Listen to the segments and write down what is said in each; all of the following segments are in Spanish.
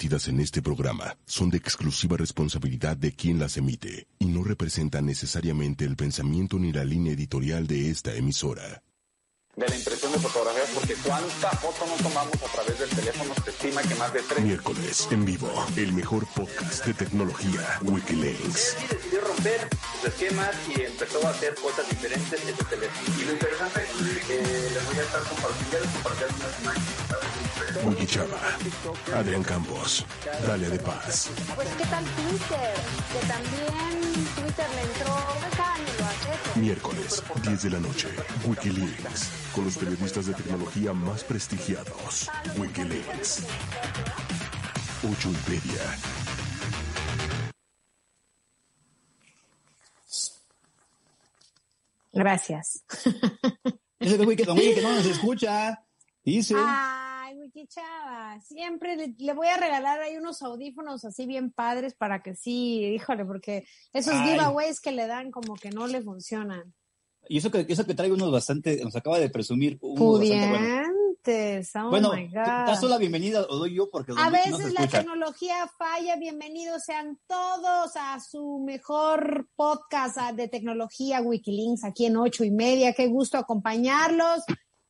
en este programa son de exclusiva responsabilidad de quien las emite y no representan necesariamente el pensamiento ni la línea editorial de esta emisora. De la impresión de fotografías, porque cuánta foto no tomamos a través del teléfono, se estima que más de tres. Miércoles, en vivo, el mejor podcast de tecnología, Wikileaks. Y decidió romper sus esquemas y empezó a hacer cosas diferentes en su teléfono. Y lo interesante es que les voy a estar compartiendo, imágenes. Wiki Chava, Adrián Campos, Dalia de Paz. Pues qué tal Twitter, que también Twitter le entró. Miércoles, 10 de la noche, Wikileaks, con los periodistas de tecnología más prestigiados. Wikileaks. 8 y media. Gracias. Ese de Wiki, don Wiki que no nos escucha. Dice. Ay, Chava, siempre le, le voy a regalar ahí unos audífonos así bien padres para que sí, híjole, porque esos Ay. giveaways que le dan como que no le funcionan. Y eso que, eso que trae unos bastante, nos acaba de presumir. uno bastante bueno. Pudientes, oh Bueno, my ¿das tú God. la bienvenida o doy yo? Porque A Wiki no veces la escucha. tecnología falla. Bienvenidos sean todos a su mejor podcast ah, de tecnología Wikilinks aquí en ocho y media. Qué gusto acompañarlos.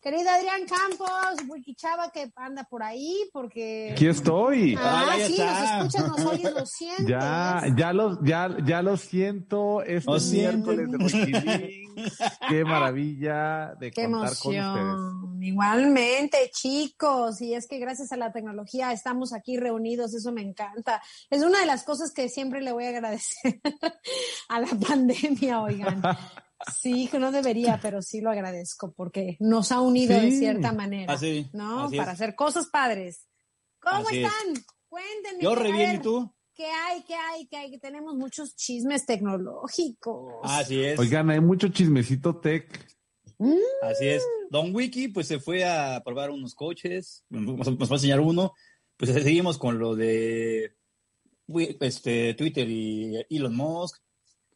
Querido Adrián Campos, Wikichava que anda por ahí porque... Aquí estoy. Ah, sí, está. nos escuchas, nos oyes, lo sientes. Ya, ya lo, ya, ya lo siento. Este Lo siento. miércoles de Wikileaks. Qué maravilla de Qué contar con ustedes. emoción. Igualmente, chicos. Y es que gracias a la tecnología estamos aquí reunidos. Eso me encanta. Es una de las cosas que siempre le voy a agradecer a la pandemia, oigan. Sí, que no debería, pero sí lo agradezco porque nos ha unido de Sí. cierta manera. Así, ¿No? así Para es. hacer cosas padres. ¿Cómo Así es. están? Cuéntenme. Yo a re bien, ¿y tú? ¿Qué hay? ¿Qué hay? ¿Qué hay? Que tenemos muchos chismes tecnológicos. Así es. Oigan, hay mucho chismecito tech. Así es. Don Wiki, pues se fue a probar unos coches, nos, nos va a enseñar uno. Pues seguimos con lo de este, Twitter y Elon Musk.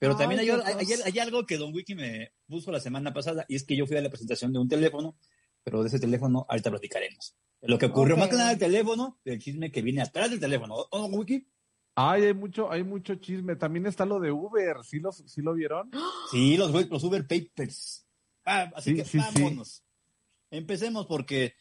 Pero Ay, también hay, hay- hay- algo que Don Wiki me puso la semana pasada, y es que yo fui a la presentación de un teléfono, pero de ese teléfono ahorita platicaremos. Lo que ocurrió más que nada del teléfono, del chisme que viene atrás del teléfono. ¿O Don Wiki? Ay, hay mucho, hay mucho chisme. También está lo de Uber. ¿Sí lo, sí lo vieron? Sí, los, los Uber Papers. Ah, así Sí, que sí, sí. vámonos. Empecemos porque,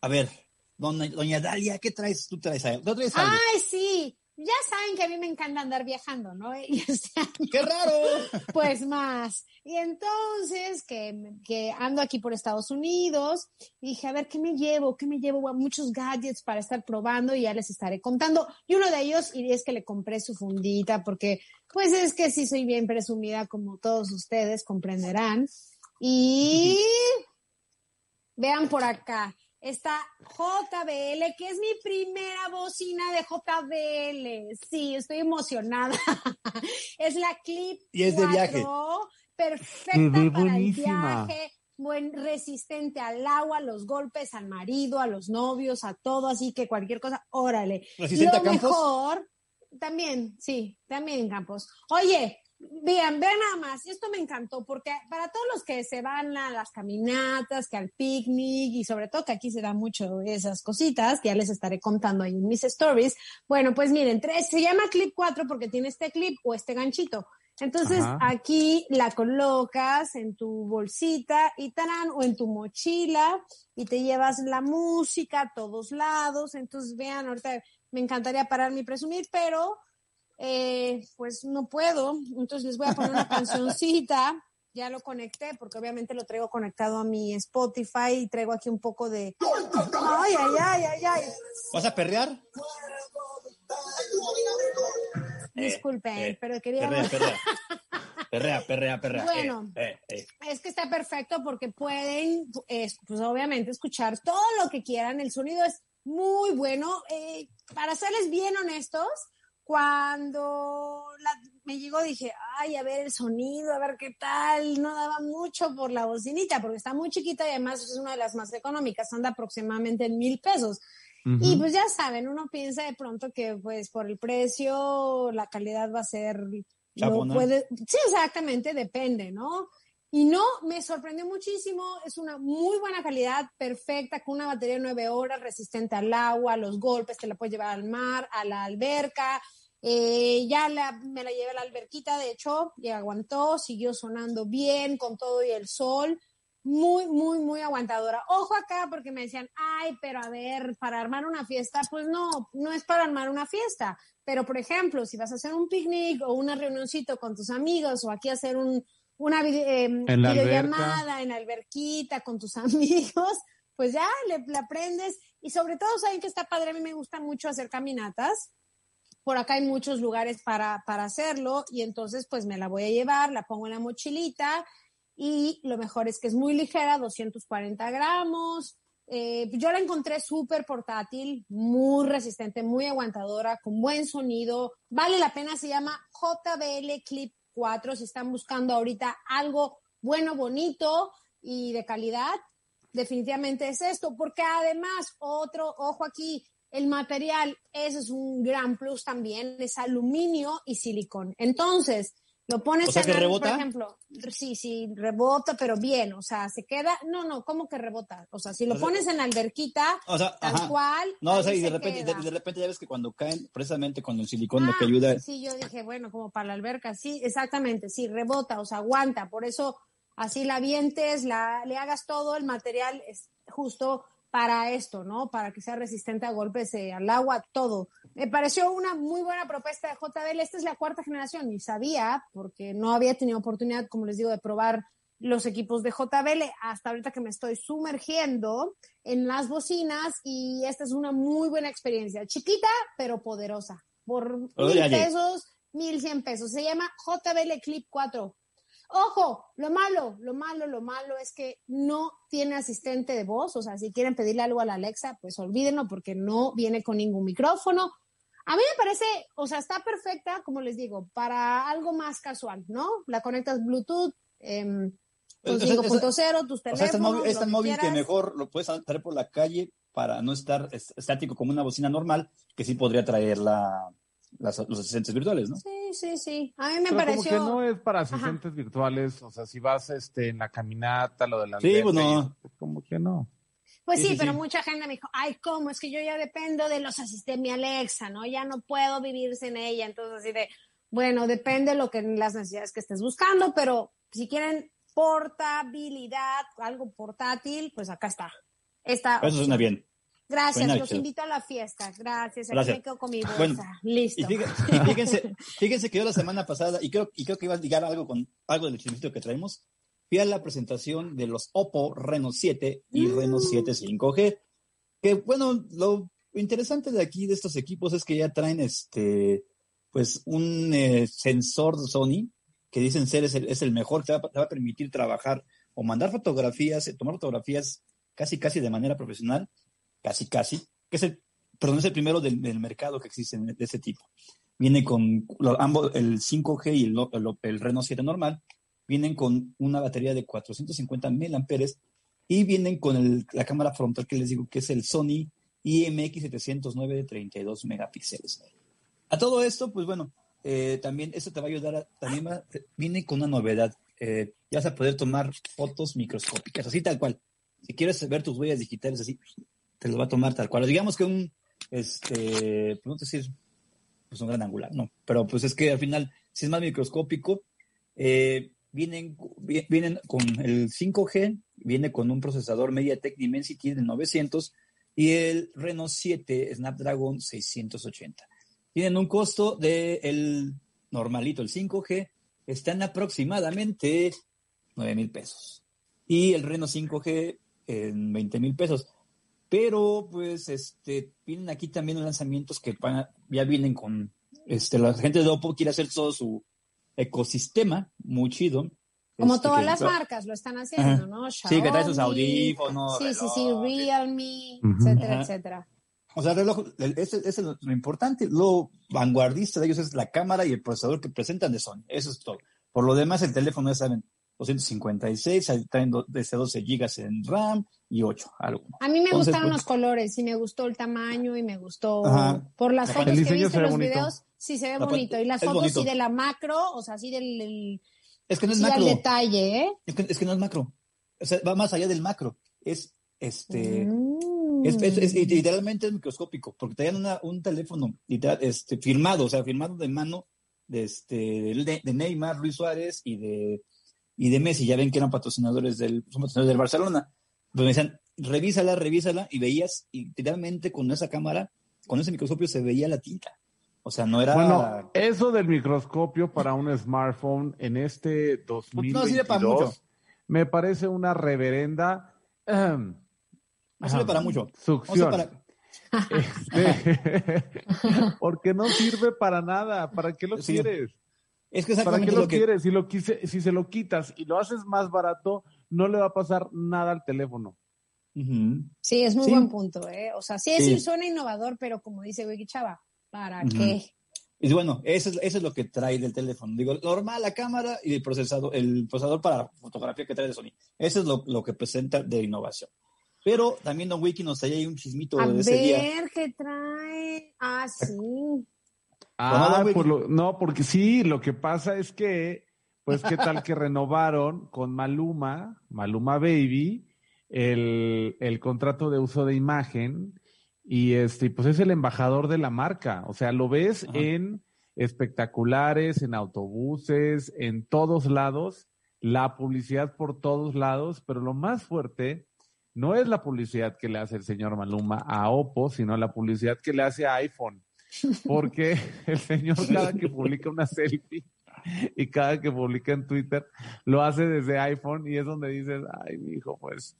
a ver, doña, doña Dalia, ¿qué traes? ¿Tú traes algo? ¿Tú traes algo? Ay, sí. Ya saben que a mí me encanta andar viajando, ¿no? Y este año, ¡Qué raro! pues más. Y entonces que, que ando aquí por Estados Unidos, dije, a ver, ¿qué me llevo? ¿Qué me llevo? Bueno, muchos gadgets para estar probando y ya les estaré contando. Y uno de ellos, y es que le compré su fundita, porque pues es que sí soy bien presumida, como todos ustedes comprenderán. Y vean por acá. Está JBL, que es mi primera bocina de JBL. Sí, estoy emocionada. es la Clip Y es de 4, viaje. perfecta para buenísima. el viaje, buen resistente al agua, a los golpes, al marido, a los novios, a todo, así que cualquier cosa, órale. ¿Resistente Lo a campos? mejor, también, sí, también Campos. Oye, vean, vean nada más, esto me encantó porque para todos los que se van a las caminatas, que al picnic y sobre todo que aquí se da mucho esas cositas, que ya les estaré contando ahí en mis stories. Bueno, pues miren, tres, se llama Clip 4 porque tiene este clip o este ganchito. Entonces Ajá. aquí la colocas en tu bolsita y tarán, o en tu mochila y te llevas la música a todos lados. Entonces vean, ahorita me encantaría pararme y presumir, pero eh, pues no puedo. Entonces les voy a poner una cancioncita. Ya lo conecté porque obviamente lo traigo conectado a mi Spotify y traigo aquí un poco de... Ay, ay, ay, ay, ay. ¿Vas a perrear? Disculpen, eh, pero quería... Perrea, perrea. Perrea, perrea, perrea. Bueno. Eh, eh, eh. Es que está perfecto porque pueden, eh, pues obviamente, escuchar todo lo que quieran. El sonido es muy bueno. Eh, para serles bien honestos, cuando la- me llegó dije, ay, a ver el sonido, a ver qué tal. No daba mucho por la bocinita porque está muy chiquita y además es una de las más económicas, anda aproximadamente en mil pesos. Y Ujú. pues ya saben, uno piensa de pronto que pues por el precio la calidad va a ser... lo puede, sí, exactamente, depende, ¿no? Y no, me sorprendió muchísimo. Es una muy buena calidad, perfecta, con una batería de nueve horas, resistente al agua, a los golpes, te la puedes llevar al mar, a la alberca. Eh, ya me la llevé a la alberquita, de hecho, y aguantó, siguió sonando bien con todo y el sol. Muy, muy, muy aguantadora. Ojo acá porque me decían, ay, pero a ver, para armar una fiesta, pues no, no es para armar una fiesta. Pero, por ejemplo, si vas a hacer un picnic o una reunioncito con tus amigos o aquí hacer un, una em, videollamada en la alberquita con tus amigos, pues ya le, aprendes. Y sobre todo, saben que está padre, a mí me gusta mucho hacer caminatas. Por acá hay muchos lugares para, para hacerlo y entonces pues me la voy a llevar, la pongo en la mochilita y lo mejor es que es muy ligera, 240 gramos. Eh, yo la encontré súper portátil, muy resistente, muy aguantadora, con buen sonido. Vale la pena, se llama JBL Clip si están buscando ahorita algo bueno, bonito y de calidad, definitivamente es esto, porque además, otro, ojo aquí, el material, ese es un gran plus también, es aluminio y silicón. Entonces, lo pones en, que por ejemplo, sí, sí, rebota, pero bien, o sea, se queda, no, no, ¿cómo que rebota? O sea, si lo pones en la alberquita, tal cual. No, o sea, y de repente, de, repente ya ves que cuando caen, precisamente cuando el silicón lo que ah, ayuda. Sí, yo dije, bueno, como para la alberca, sí, exactamente, sí, rebota, o sea, aguanta, por eso así la vientes, la, le hagas todo, el material es justo para esto, ¿no? Para que sea resistente a golpes eh, al agua, todo. Me pareció una muy buena propuesta de JBL. Esta es la cuarta generación y sabía, porque no había tenido oportunidad, como les digo, de probar los equipos de JBL hasta ahorita que me estoy sumergiendo en las bocinas y esta es una muy buena experiencia. Chiquita, pero poderosa. Por mil pesos, mil cien pesos. Se llama JBL Clip 4. Ojo, lo malo, lo malo, lo malo es que no tiene asistente de voz, o sea, si quieren pedirle algo a la Alexa, pues olvídenlo porque no viene con ningún micrófono. A mí me parece, o sea, está perfecta, como les digo, para algo más casual, ¿no? La conectas Bluetooth, eh, con 5.0, tus teléfonos. es tan móvil, que mejor lo puedes traer por la calle para no estar estático como una bocina normal, que sí podría traer la, los asistentes virtuales, ¿no? Sí, sí, sí. A mí me Pero pareció. Como que no es para asistentes virtuales, o sea, si vas este, en la caminata, lo de la. Sí, pues no. Pues como que no. Pues sí, pero mucha gente me dijo, ay, ¿cómo? Es que yo ya dependo de los asistentes, mi Alexa, ¿no? Ya no puedo vivir sin ella. Entonces, así de, bueno, depende de lo que las necesidades que estés buscando, pero si quieren portabilidad, algo portátil, pues acá está. Esta Eso suena bien. Gracias, los invito a la fiesta. Gracias, aquí me quedo con mi bolsa. Listo. Y fíjense, fíjense, que yo la semana pasada, y creo, y creo que iba a ligar algo con algo del chismito que traemos, fui a la presentación de los Oppo Reno 7 y mm. Reno 7 5G. Que bueno, lo interesante de aquí, de estos equipos, es que ya traen este, pues un eh, sensor de Sony que dicen ser es el, es el mejor, te va, te va, a permitir trabajar o mandar fotografías, tomar fotografías casi, casi de manera profesional casi casi, que es el, perdón, es el primero del, mercado que existe de ese tipo. Viene con ambos, el 5G y el, el, Reno 7 normal, vienen con una batería de 450 mil amperes y vienen con la cámara frontal que les digo que es el Sony IMX709 de 32 megapíxeles. A todo esto, pues bueno, eh, también esto te va a ayudar, a, también viene con una novedad, eh, ya vas a poder tomar fotos microscópicas, así tal cual. Si quieres ver tus huellas digitales así, te lo va a tomar tal cual. Digamos que un, este, pues no decir, pues un gran angular, no, pero pues es que al final, si es más microscópico, eh, vienen, vienen con el 5G, viene con un procesador MediaTek Dimensity de 900 y el Reno 7 Snapdragon 680. Tienen un costo del el normalito, el 5G, están aproximadamente 9 mil pesos. Y el Reno 5G en 20 mil pesos. Pero, pues, este, vienen aquí también lanzamientos que ya vienen con, este, la gente de Oppo quiere hacer todo su ecosistema, muy chido. Como este, todas las marcas lo están haciendo, ¿no? sí, que trae sus audífonos. Sí, sí, sí, Realme, etcétera, etcétera. O sea, el reloj, ese, es lo importante, lo vanguardista de ellos es la cámara y el procesador que presentan de Sony. Eso es todo. Por lo demás, el teléfono, ya saben, 256, traen desde 12 gigas en RAM y 8 algunos. A mí me gustaron pues los colores y me gustó el tamaño y me gustó por las fotos que viste en los videos, sí se ve bonito y las fotos sí de la macro, o sea, así del Es que no es Sí, al macro. detalle, ¿eh? Es que, es que no es macro. O sea, va más allá del macro. Es este. Mm. Es, es- es- literalmente es microscópico, porque traían una, un teléfono literal, este, firmado, o sea, firmado de mano de, este, de, de Neymar, Luis Suárez y de, y de Messi. Ya ven que eran patrocinadores del, son patrocinadores del Barcelona. Pero me decían, revísala, revísala, y veías, y literalmente con esa cámara, con ese microscopio se veía la tinta. O sea, no era. Bueno, eso del microscopio para un smartphone en este 2022 no sirve para mucho. me parece una reverenda no sirve para mucho. No succión. para- Este, porque no sirve para nada. ¿Para qué lo Sí. quieres? Es que ¿Para qué lo, lo que. quieres? Si, lo quise, si se lo quitas y lo haces más barato, no le va a pasar nada al teléfono. Sí, es muy Sí. buen punto, ¿eh? O sea, sí, Sí. sí suena innovador, pero como dice Wiki Chava, ¿para qué? Y bueno, eso es, eso es lo que trae del teléfono. Digo, normal la cámara y el procesador, el procesador para fotografía que trae de Sony. Eso es lo, lo que presenta de innovación. Pero también Don Wiki nos trae ahí un chismito A de ese día. ver qué trae. Ah, sí. Ah, Bueno, por lo- no, porque sí, lo que pasa es que, pues, ¿qué tal que renovaron con Maluma, Maluma Baby, el, el contrato de uso de imagen? Y este, pues es el embajador de la marca. O sea, lo ves Ajá. en espectaculares, en autobuses, en todos lados, la publicidad por todos lados, pero lo más fuerte no es la publicidad que le hace el señor Maluma a Oppo, sino la publicidad que le hace a iPhone porque el señor cada que publica una selfie y cada que publica en Twitter lo hace desde iPhone y es donde dices, ay, mi hijo, pues,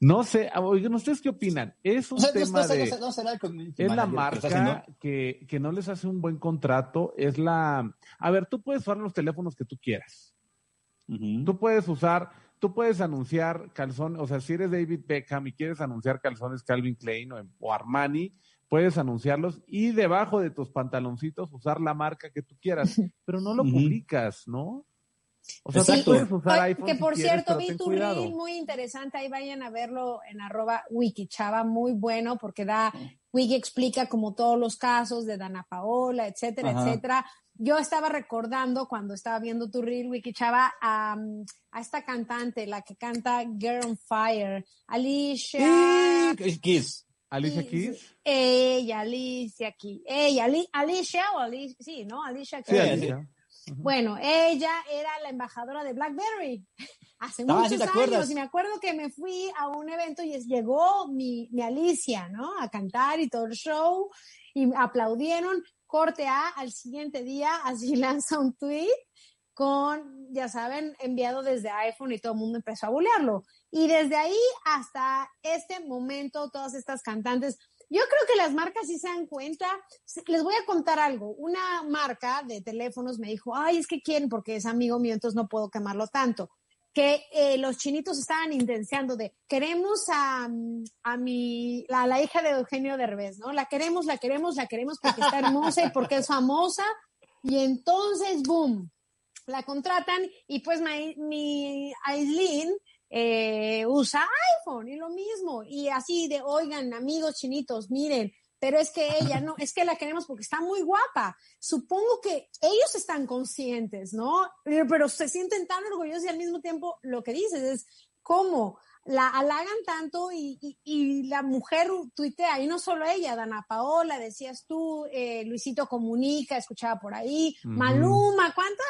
no sé, ah, oigan, ¿ustedes qué opinan? Es un O sea, no- tema no, será- de... no será el community Es la marca que, que no les hace un buen contrato, es la... A ver, tú puedes usar los teléfonos que tú quieras. Tú puedes usar, tú puedes anunciar calzones, o sea, si eres David Beckham y quieres anunciar calzones Calvin Klein o, o Armani, puedes anunciarlos y debajo de tus pantaloncitos usar la marca que tú quieras, pero no lo publicas, ¿no? O sea, tú Exacto. puedes usar Oye, iPhone que por quieres, cierto, pero vi tu cuidado. reel muy interesante, ahí vayan a verlo en arroba wikichava, muy bueno porque da, Wiki explica como todos los casos de Dana Paola, etcétera, Ajá. etcétera. Yo estaba recordando cuando estaba viendo tu reel, Wikichava, a, a esta cantante, la que canta Girl on Fire, Alicia. Kiss. Alicia Keys. Ella, Alicia aquí. Ella, Ali- Alicia o Alicia, sí, ¿no? Alicia Sí, Keys. Alicia. Bueno, ella era la embajadora de BlackBerry hace Ah, muchos sí, ¿te acuerdas? años y me acuerdo que me fui a un evento y es- llegó mi, mi Alicia, ¿no? A cantar y todo el show y aplaudieron. Corte A al siguiente día, así lanza un tweet con, ya saben, enviado desde iPhone y todo el mundo empezó a bulearlo. Y desde ahí hasta este momento, todas estas cantantes, yo creo que las marcas sí se dan cuenta. Les voy a contar algo. Una marca de teléfonos me dijo, ay, es que quieren, porque es amigo mío, entonces no puedo quemarlo tanto. Que eh, los chinitos estaban intenciando de, queremos a, a mi, a la hija de Eugenio Derbez, ¿no? La queremos, la queremos, la queremos porque está hermosa y porque es famosa. Y entonces, boom, la contratan y pues mi, mi Aislinn eh, usa iPhone y lo mismo. Y así de, oigan, amigos chinitos, miren, pero es que ella no, es que la queremos porque está muy guapa. Supongo que ellos están conscientes, ¿no? Pero, pero se sienten tan orgullosos y al mismo tiempo lo que dices es, ¿cómo? La halagan tanto y, y, y la mujer tuitea, y no solo ella, Dana Paola, decías tú, eh, Luisito Comunica, escuchaba por ahí. Maluma, ¿cuánta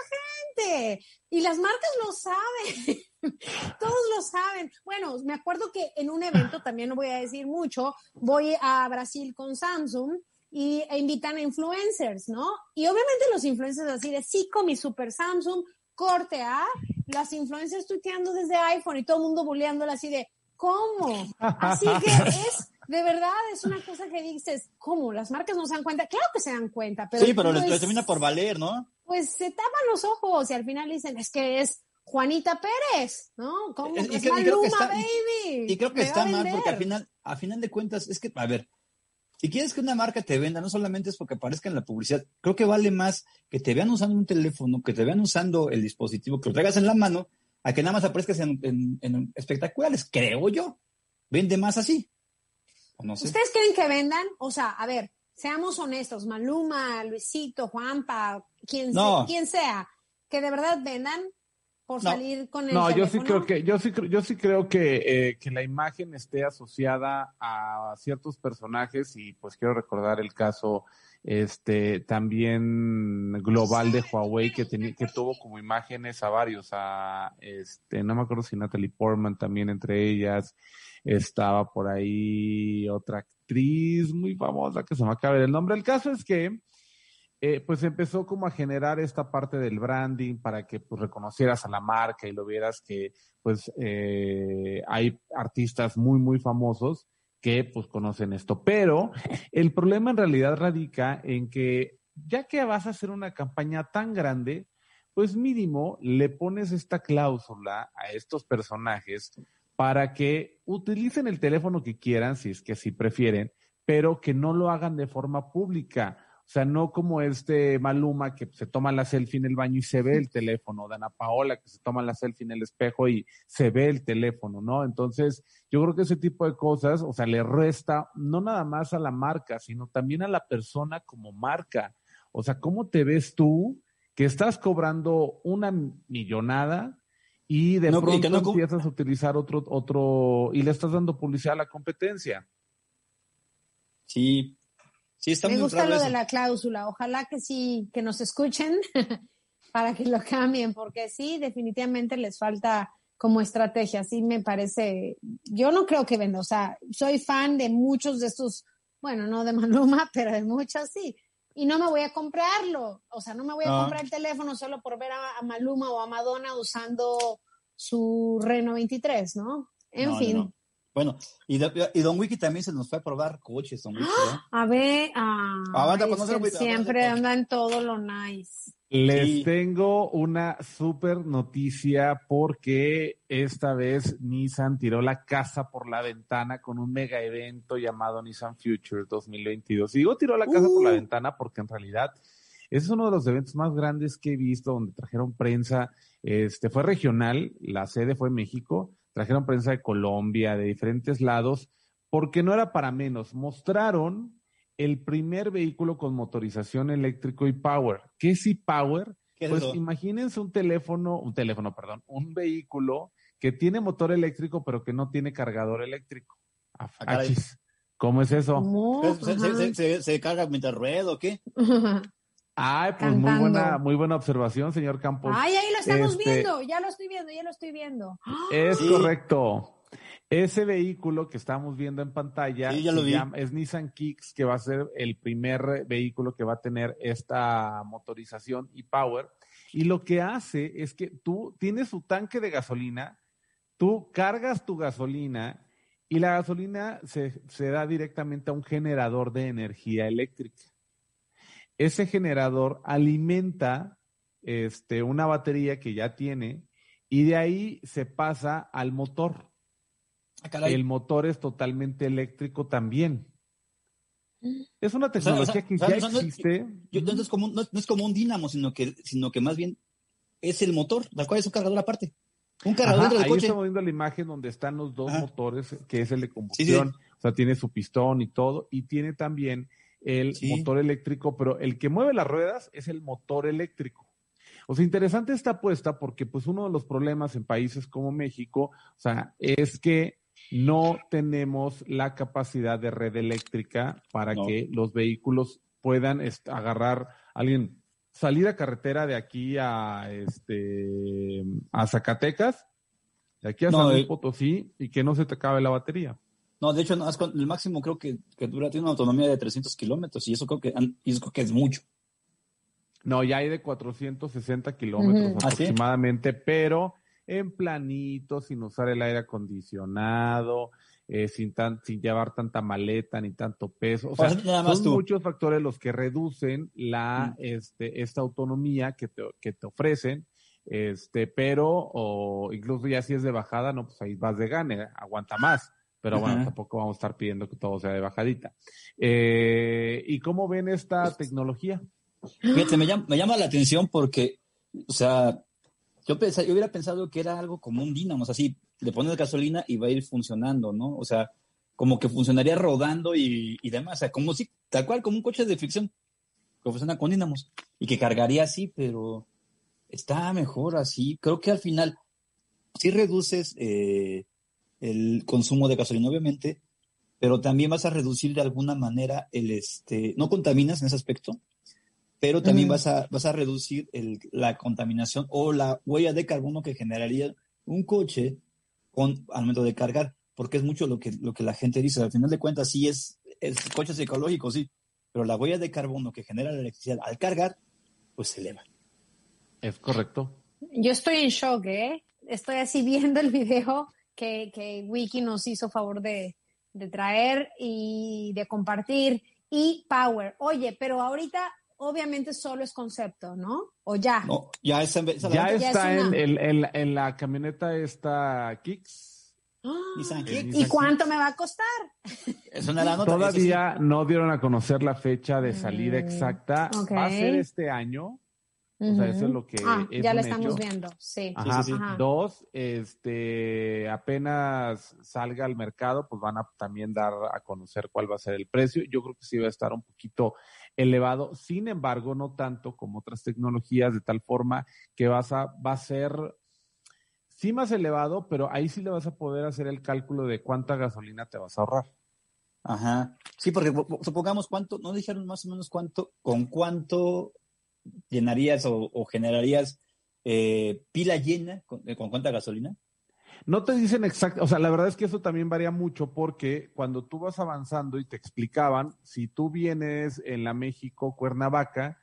gente? Y las marcas lo saben. Todos lo saben. Bueno, me acuerdo que en un evento, también no voy a decir mucho, voy a Brasil con Samsung y e invitan a influencers, ¿no? Y obviamente los influencers así de sí con mi super Samsung, corte A, las influencers tuiteando desde iPhone y todo el mundo bulleándola así de ¿cómo? Así que es, de verdad, es una cosa que dices, ¿cómo? Las marcas no se dan cuenta. Claro que se dan cuenta, pero. sí, pero les, pues, les termina por valer, ¿no? Pues se tapan los ojos y al final dicen, es que es Juanita Pérez, ¿no? ¿Cómo? Es- y Es, y creo que Maluma, está- baby. Y creo que está mal porque al final, a final de cuentas, es que, a ver, si quieres que una marca te venda, no solamente es porque aparezca en la publicidad, creo que vale más que te vean usando un teléfono, que te vean usando el dispositivo, que lo traigas en la mano, a que nada más aparezcas en, en- en espectaculares, creo yo. Vende más así. O no sé. ¿Ustedes creen que vendan? O sea, a ver, seamos honestos, Maluma, Luisito, Juanpa, quien, No. sea, quien sea, que de verdad vendan. Por No, salir con el No, yo sí creo que, yo sí, yo sí creo que, eh, que la imagen esté asociada a ciertos personajes y pues quiero recordar el caso este también global de Huawei que tenía, que tuvo como imágenes a varios, a este, no me acuerdo si Natalie Portman también entre ellas, estaba por ahí otra actriz muy famosa que se me acaba de ver el nombre. El caso es que eh, pues empezó como a generar esta parte del branding para que pues reconocieras a la marca y lo vieras que pues eh, hay artistas muy muy famosos que pues conocen esto. Pero el problema en realidad radica en que ya que vas a hacer una campaña tan grande, pues mínimo le pones esta cláusula a estos personajes para que utilicen el teléfono que quieran, si es que así prefieren, pero que no lo hagan de forma pública. O sea, no como este Maluma que se toma la selfie en el baño y se ve el teléfono, Dana Paola que se toma la selfie en el espejo y se ve el teléfono, ¿no? Entonces, yo creo que ese tipo de cosas, o sea, le resta no nada más a la marca, sino también a la persona como marca. O sea, ¿cómo te ves tú que estás cobrando una millonada y de No, y pronto que no empiezas a utilizar otro, otro, y le estás dando publicidad a la competencia? Sí, sí, está Me muy gusta lo eso. de la cláusula. Ojalá que sí, que nos escuchen para que lo cambien, porque sí, definitivamente les falta como estrategia. Sí, me parece. Yo no creo que venda. O sea, soy fan de muchos de estos, bueno, no de Maluma, pero de muchos sí. Y no me voy a comprarlo. O sea, no me voy a Ah. comprar el teléfono solo por ver a, a Maluma o a Madonna usando su Reno 23, ¿no? En no, fin. no. Bueno, y, de- y Don Wiki también se nos fue a probar coches, Don Wiki, ¿no? A ver, ah, Aguanta, es pues, no se lo siempre anda en todo lo nice. Les Sí. tengo una super noticia porque esta vez Nissan tiró la casa por la ventana con un mega evento llamado Nissan Future 2022. Y digo tiró la casa por la Uh. ventana porque en realidad ese es uno de los eventos más grandes que he visto donde trajeron prensa, este fue regional, la sede fue en México, trajeron prensa de Colombia, de diferentes lados, porque no era para menos, mostraron el primer vehículo con motorización eléctrico y power. ¿Qué es es Pues eso? imagínense un teléfono, un teléfono, perdón, un vehículo que tiene motor eléctrico pero que no tiene cargador eléctrico. Ah, Ah, achis. ¿Cómo es eso? No, Pues, ¿Se, se, ajá. se, se- se carga mientras ruedo o qué? Ay, pues muy buena, muy buena observación, señor Campos. Ay, ahí lo estamos Este- viendo, ya lo estoy viendo, ya lo estoy viendo. Es Sí. correcto. Ese vehículo que estamos viendo en pantalla Sí, ya se lo vi. llama- es Nissan Kicks, que va a ser el primer vehículo que va a tener esta motorización y power. Y lo que hace es que tú tienes tu tanque de gasolina, tú cargas tu gasolina y la gasolina se, se da directamente a un generador de energía eléctrica. Ese generador alimenta este, una batería que ya tiene y de ahí se pasa al motor. Ah. El motor es totalmente eléctrico también. Es una O sea, tecnología o sea, que ya o sea, no- existe. Yo- no, es como, un- no, no es como un dínamo, sino que, sino que más bien es el motor, tal cual es un cargador aparte. Un cargador Ajá, dentro del ahí coche. estamos viendo la imagen donde están los dos Ajá. motores, que es el de combustión, o sea, tiene su pistón y todo, y tiene también el Sí. motor eléctrico, pero el que mueve las ruedas es el motor eléctrico. O sea, interesante esta apuesta porque pues uno de los problemas en países como México, o sea, es que no tenemos la capacidad de red eléctrica para No. que los vehículos puedan agarrar alguien salir a carretera de aquí a este a Zacatecas, de aquí a No, San Luis eh. Potosí y que no se te acabe la batería. No, de hecho, no, es con- el máximo creo que, que dura, tiene una autonomía de 300 kilómetros y eso creo que, y eso creo que es mucho. No, ya hay de 460 kilómetros. ¿Ah, sí? aproximadamente, pero en planito, sin usar el aire acondicionado, eh, sin, tan, sin llevar tanta maleta ni tanto peso. O sea, sea, nada más son tú. muchos factores los que reducen la, Mm. este, esta autonomía que te, que te ofrecen. Este, pero, o incluso ya si es de bajada, no, pues ahí vas de gane, aguanta más. Pero bueno, Ajá. tampoco vamos a estar pidiendo que todo sea de bajadita. Eh, ¿Y cómo ven esta tecnología? Fíjate, me llama, me llama la atención porque, o sea, yo, pensa- yo hubiera pensado que era algo como un dínamo, o sea, así, le pones gasolina y va a ir funcionando, ¿no? O sea, como que funcionaría rodando y, y demás, o sea, como si, tal cual, como un coche de fricción, que funciona con dínamos y que cargaría así, pero está mejor así. Creo que al final sí reduces eh, el consumo de gasolina, obviamente, pero también vas a reducir de alguna manera el, este, no contaminas en ese aspecto, pero también vas, a, vas a reducir el, la contaminación o la huella de carbono que generaría un coche con, al momento de cargar, porque es mucho lo que, lo que la gente dice. Al final de cuentas, sí es, es coches ecológicos, sí, pero la huella de carbono que genera la electricidad al cargar, pues se eleva. Es correcto. Yo estoy en shock, ¿eh? Estoy así viendo el video que, que Wiki nos hizo favor de, de traer y de compartir. Y Power. Oye, pero ahorita obviamente solo es concepto, ¿no? O ya. No, ya, es, Ya está es en, el- en la- en la camioneta esta Kicks. ¿Y cuánto me va a costar? Es una la nota. eso Todavía no dieron a conocer la fecha de salida Mm, exacta. Va a ser este año. O sea, eso es lo que Ah, es ya la estamos hecho. viendo, sí. Ajá. sí, sí. Ajá. Dos, este, apenas salga al mercado, pues van a también dar a conocer cuál va a ser el precio. Yo creo que sí va a estar un poquito elevado. Sin embargo, no tanto como otras tecnologías, de tal forma que vas a, va a ser sí más elevado, pero ahí sí le vas a poder hacer el cálculo de cuánta gasolina te vas a ahorrar. Ajá. Sí, porque po- po- supongamos cuánto, no dijeron más o menos cuánto, con cuánto llenarías o, o generarías eh, pila llena, con, eh, con cuánta gasolina. No te dicen exacto, o sea, la verdad es que eso también varía mucho porque cuando tú vas avanzando y te explicaban, si tú vienes en la México Cuernavaca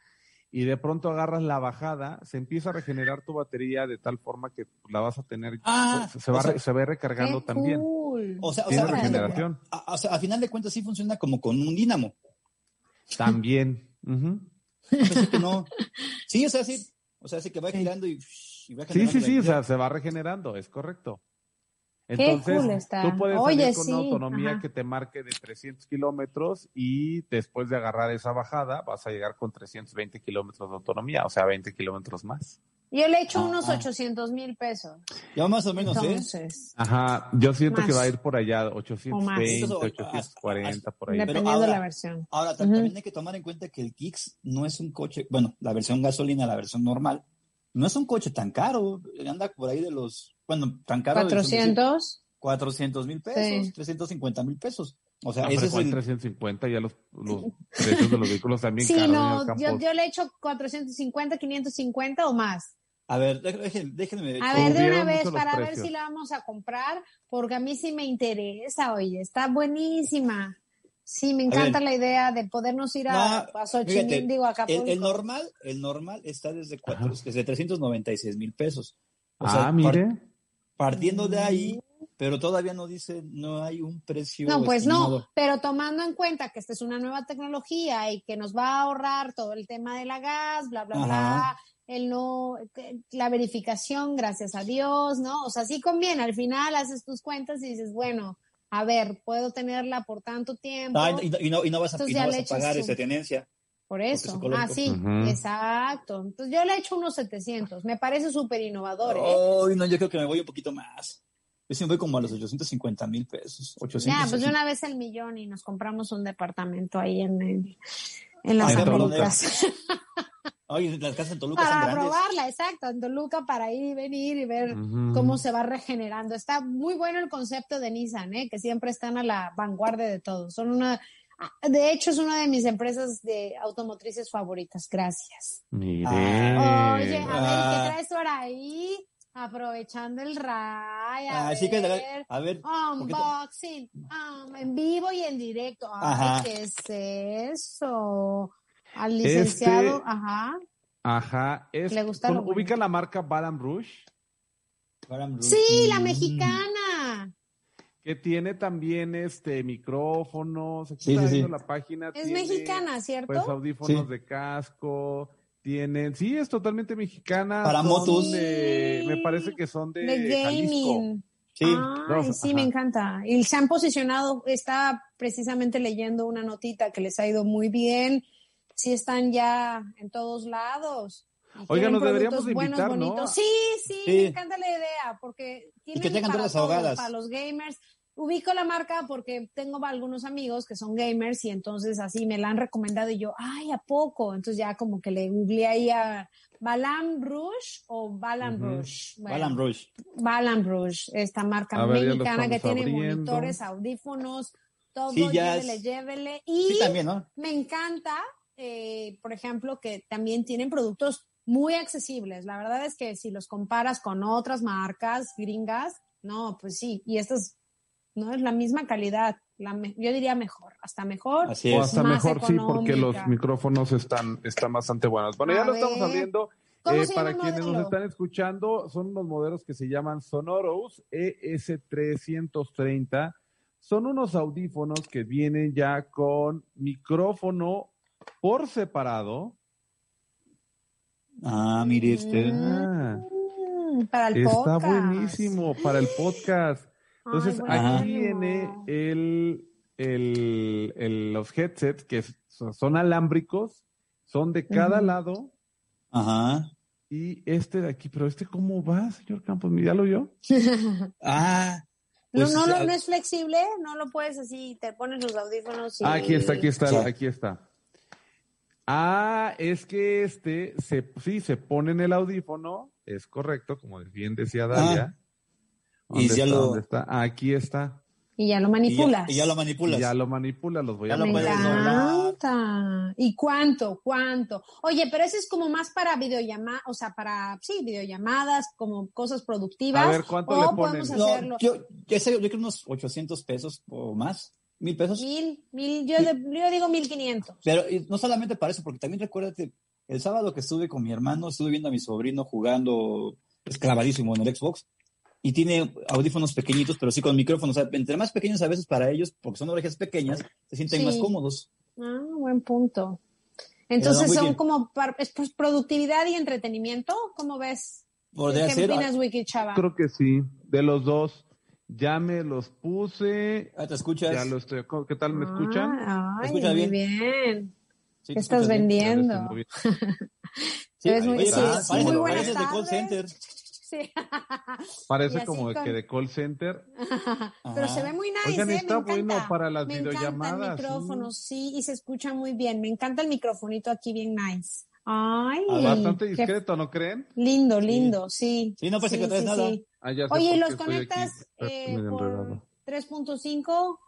y de pronto agarras la bajada, se empieza a regenerar tu batería de tal forma que la vas a tener, Ah, se, se va, o sea- se va recargando Qué también. cool. O sea, o Tiene sea, regeneración. a, o sea, a final de cuentas sí funciona como con un dínamo. También. Ujú. Que no. Sí, o sea, sí. O sea, sí que va girando y, y va Sí, generando sí, sí, o sea, se va regenerando, es correcto. Qué Entonces, cool está. tú puedes Oye, salir con una autonomía ajá. que te marque de 300 kilómetros y después de agarrar esa bajada vas a llegar con 320 kilómetros de autonomía, o sea, 20 kilómetros más. Yo le he hecho Ah, unos ah. 800 mil pesos. Ya más o menos, ¿eh? Entonces, Ajá, yo siento Más. que va a ir por allá, 820, Eso, 840, por ahí. Dep- dependiendo ahora- de la versión. Ahora, ta- Ujú. también hay que tomar en cuenta que el Kicks no es un coche, bueno, la versión gasolina, la versión normal, no es un coche tan caro, anda por ahí de los, bueno, tan caro. de- 400. 400 mil pesos, Sí. 350 mil pesos. O sea, Ah, ese es ¿cuál el... 350, ya los, los precios de los vehículos también Sí, caros. no, yo, yo le he hecho 450, 550 o más. A ver, déjenme... déjenme A ver, de una vez para ver si la vamos a comprar, porque a mí sí me interesa, oye, está buenísima. Sí, me encanta ver. la idea de podernos ir a, No, a Xochimilco, fíjate, digo, a el, Acapulco. el normal, el normal está desde, cuatro, desde 396 mil pesos. O ah, sea, mire. partiendo de ahí, pero todavía no dice, no hay un precio. No, pues estimado. no, pero tomando en cuenta que esta es una nueva tecnología y que nos va a ahorrar todo el tema de la gas, bla, bla, bla. El no, la verificación, gracias a Dios, ¿no? O sea, sí conviene, al final haces tus cuentas y dices, bueno, a ver, puedo tenerla por tanto tiempo, Ah, y, no- y no, y no vas a, Entonces y no vas a pagar su- esa tenencia. por es eso. Ah, sí, exacto. Entonces yo le he hecho unos 700, me parece súper innovador, ¿eh? Ay, no, yo creo que me voy un poquito más. Yo me voy como a los 850 mil pesos. 800, Ya, pues de una vez el millón y nos compramos un departamento ahí en, el, en las. Américas. Ay, las casas en Toluca son para grandes. probarla, exacto, en Toluca para ir y venir y ver cómo se va regenerando. Está muy bueno el concepto de Nissan, ¿eh? que siempre están a la vanguardia de todo. Son una, ah, de hecho, es una de mis empresas de automotrices favoritas. Gracias. Mire. Ah. Oye, a ver, Ah. ¿qué traes por ahí? Aprovechando el ray, a Así que, ver. a ver, Unboxing, um, en vivo y en directo. Ay, Ajá. ¿qué es eso? Al licenciado, Este- ajá. Ajá. Es, Le gusta ¿con- lo bueno. ¿Ubica la marca Baram Rouge? Rouge. Sí, la Mm. mexicana. Que tiene también este micrófonos. Aquí Sí, está sí, viendo sí. la página. Es tiene, mexicana, ¿cierto? Pues audífonos Sí. de casco. Tienen, sí, es totalmente mexicana. Para son motos. de- me parece que son de, de Jalisco. gaming. Sí. Sí, me encanta. Y se han posicionado, está precisamente leyendo una notita que les ha ido muy bien. Sí están ya en todos lados. Y Oiga, nos deberíamos de buenos, invitar, ¿no? Sí, sí, Sí. me encanta la idea, porque tienen que tengan para ahogadas. para los gamers. ubico la marca porque tengo algunos amigos que son gamers y entonces así me la han recomendado y yo, ay, ¿a poco? Entonces ya como que le googleé ahí a Balam Rouge o Balam Ujú. Rouge. Bueno, Balam Rouge. Balam Rouge, esta marca ver, mexicana que tiene abriendo. monitores, audífonos, todo, Sí, ya llévele, llévele. Y Sí, también, ¿no? me encanta, eh, por ejemplo, que también tienen productos muy accesibles. La verdad es que si los comparas con otras marcas gringas, no, pues sí, y estas no es la misma calidad, la me- yo diría mejor, hasta mejor. Así O hasta Más mejor sí, porque los micrófonos están, están bastante buenos. Bueno, ya lo estamos abriendo. ¿Cómo Eh, se para quienes nos están escuchando, son unos modelos que se llaman Sonoros E ES330. Son unos audífonos que vienen ya con micrófono por separado. Ah, mire este. Ah, Mm, para el está podcast. buenísimo para el podcast. Entonces, Ay, aquí viene el, el- el- los headsets que son, alámbricos, son de cada lado. Ajá. Y este de aquí, pero este, ¿cómo va, señor Campos? ¿Ya lo vio? Ah. No, pues, no, no, ah, no es flexible, no lo puedes así, te pones los audífonos y... Ah, aquí está, aquí está, Sí. aquí está. Ah, es que este, se, sí, se pone en el audífono, es correcto, como bien decía Dalia. Y ¿Dónde ya está? lo- ¿Dónde está? Ah, aquí está. Y ya lo y ya, manipulas. y ya lo Y manipulas. ya lo manipula, los voy a Ya lo doblar. encanta. ¿Y cuánto? ¿Cuánto? Oye, pero ese es como más para videollamadas, o sea, para, sí, videollamadas, como cosas productivas. A ver, ¿cuánto o le ponen? podemos No, hacerlo. yo, yo, sé, yo creo unos 800 pesos o más, mil pesos. Mil, mil, yo, de- yo digo mil quinientos. Pero y no solamente para eso, porque también recuérdate, el sábado que estuve con mi hermano, estuve viendo a mi sobrino jugando esclavadísimo en el Xbox y tiene audífonos pequeñitos, pero sí con micrófonos. O sea, entre más pequeños a veces para ellos, porque son orejas pequeñas, se sienten Sí. más cómodos. Ah, buen punto. Entonces son bien. como par- es, pues, productividad y entretenimiento, ¿cómo ves? ¿Qué opinas, Wiki Chava? Creo que sí, de los dos. Ya me los puse, Ah, ¿Te escuchas? ya lo estoy. ¿Qué tal me escuchan? Ah, ¿Me Ay, escucha muy bien? bien. Sí, ¿Qué estás bien. Vendiendo? Sí, ves muy- sí, parece- sí, parece- muy buenas parece de call center. Sí. Parece como con- que de call center. Pero Ajá. se ve muy nice, Oigan, ¿eh? está me bueno encanta. para las me encanta videollamadas, el sí. micrófono, sí. y se escucha muy bien. Me encanta el microfonito aquí bien nice. Ay, Ah, Bastante discreto, ¿no creen? lindo, lindo, sí. Sí, no parece que traes nada. Ah, Oye, por ¿y qué los conectas eh, por enredado. 3.5?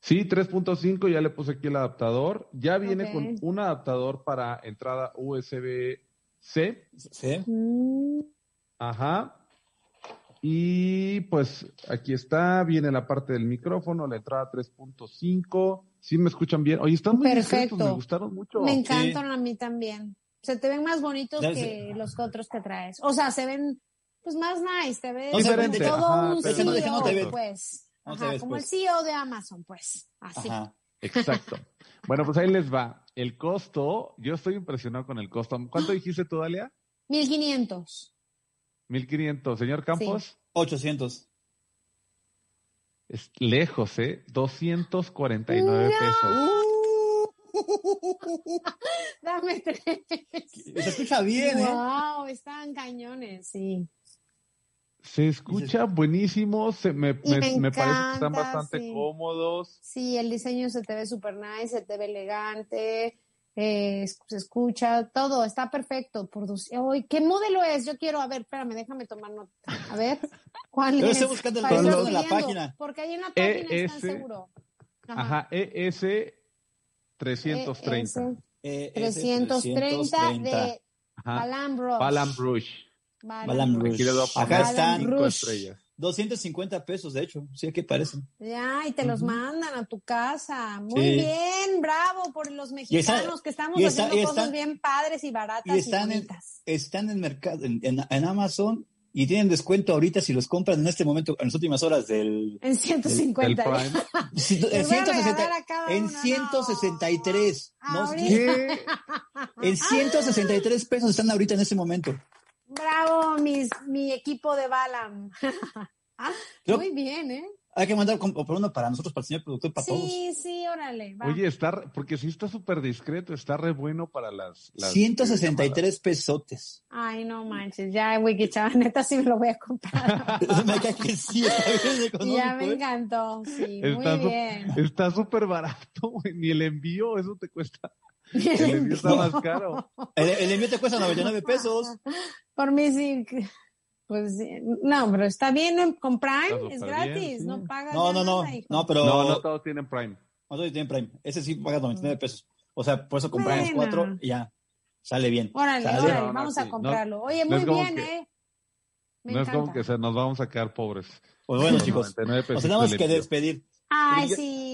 Sí, 3.5, ya le puse aquí el adaptador. Ya viene con un adaptador para entrada USB-C. Sí. Mm, Ajá. Y pues aquí está, viene la parte del micrófono, la entrada 3.5. ¿Sí me escuchan bien? Oye, están muy discretos, Perfecto. me gustaron mucho. me encantan a mí también. Se te ven más bonitos Ya que sé. los otros que traes. O sea, se ven pues más nice, te ves Diferente, como todo ajá, un CEO, no te ves. pues. No Ajá, ves, como pues. el CEO de Amazon, pues. Así. Ajá. Exacto. Bueno, pues ahí les va. El costo, yo estoy impresionado con el costo. ¿Cuánto dijiste tú, Dalia? 1500. 1500. Señor Campos, 800. Es lejos, ¿eh? 249 pesos. Dame tres. Se escucha bien, ¿eh? Wow, están cañones, sí. Se escucha buenísimo, se, me, me- me me parece que están bastante sí. cómodos. Sí, el diseño se te ve súper nice, se te ve elegante, eh, es- se escucha, todo está perfecto. Por dos, Ay, ¿Qué modelo es? Yo quiero, a ver, espérame, déjame tomar nota. A ver, ¿cuál Yo es? estoy buscando el modelo en la página. Porque ahí en la página están ES, seguro. Ajá, E ES 330. ES Eh, 330 de. Balam Bros. Balam poner Acá están cinco estrellas. 250 pesos, de hecho. Sí, ¿qué parecen? Ya, y te los mandan a tu casa. Muy Sí. bien, bravo por los está- mexicanos que estamos está- haciendo cosas bien padres y baratas Y y, están en, están en mercado, en, en- en Amazon, y tienen descuento ahorita si los compran en este momento, en las últimas horas del... En El 150. Prime. si- Les en, voy a 160 regalar a cada en uno, no. 163. No, Ahorita. ¿Qué? en 163 pesos están ahorita en este momento. Bravo, mis, mi equipo de Balam. Ah, Muy bien, ¿eh? Hay que mandar com- por uno para nosotros, para el señor productor, para todos. Sí, sí, órale. va. Oye, está, re- porque sí está súper discreto, está re bueno para las... las 163 pesotes. Ay, no manches, ya, Wiki Chava, neta sí me lo voy a comprar. que sí, ya me ¿eh? encantó, sí, Está muy bien. Está súper barato, güey, ni el envío, eso te cuesta. El envío está más caro. El, el envío te cuesta 99 pesos. Por mí sí, pues no, pero está bien ¿no? con Prime, es bien, gratis, sí. no pagas No, no, no. nada, hijo. No, pero No, no todos tienen Prime. nosotros tienen Prime. Ese sí paga 99 pesos. O sea, por eso compramos Bueno. cuatro y ya. Sale bien. Órale, Sale. órale, No, no, vamos sí, a no- comprarlo. Oye, no muy bien, que- ¿eh? Me no es como que se nos vamos a quedar pobres. Pues bueno, chicos. 99 Nos tenemos que despedir. Ay, sí,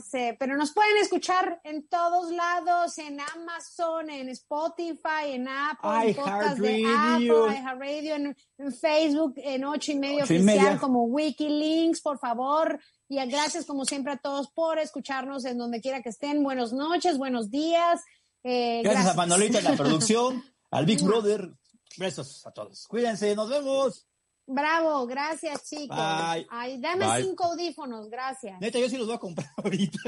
sé, pero nos pueden escuchar en todos lados, en Amazon, en Spotify, en Apple, en podcast de. Apple, iHeartRadio, en, en Facebook, en ocho y medio Ocho y oficial media. como Wikilinks, por favor. Y gracias como siempre a todos por escucharnos en donde quiera que estén. Buenas noches, buenos días. Eh, Gracias, a Manolita en la producción, al Big Brother. Besos a todos. Cuídense, nos vemos. Bravo, gracias chicos. Bye. Ay, dame Bye. cinco audífonos, gracias. Neta, yo sí los voy a comprar ahorita.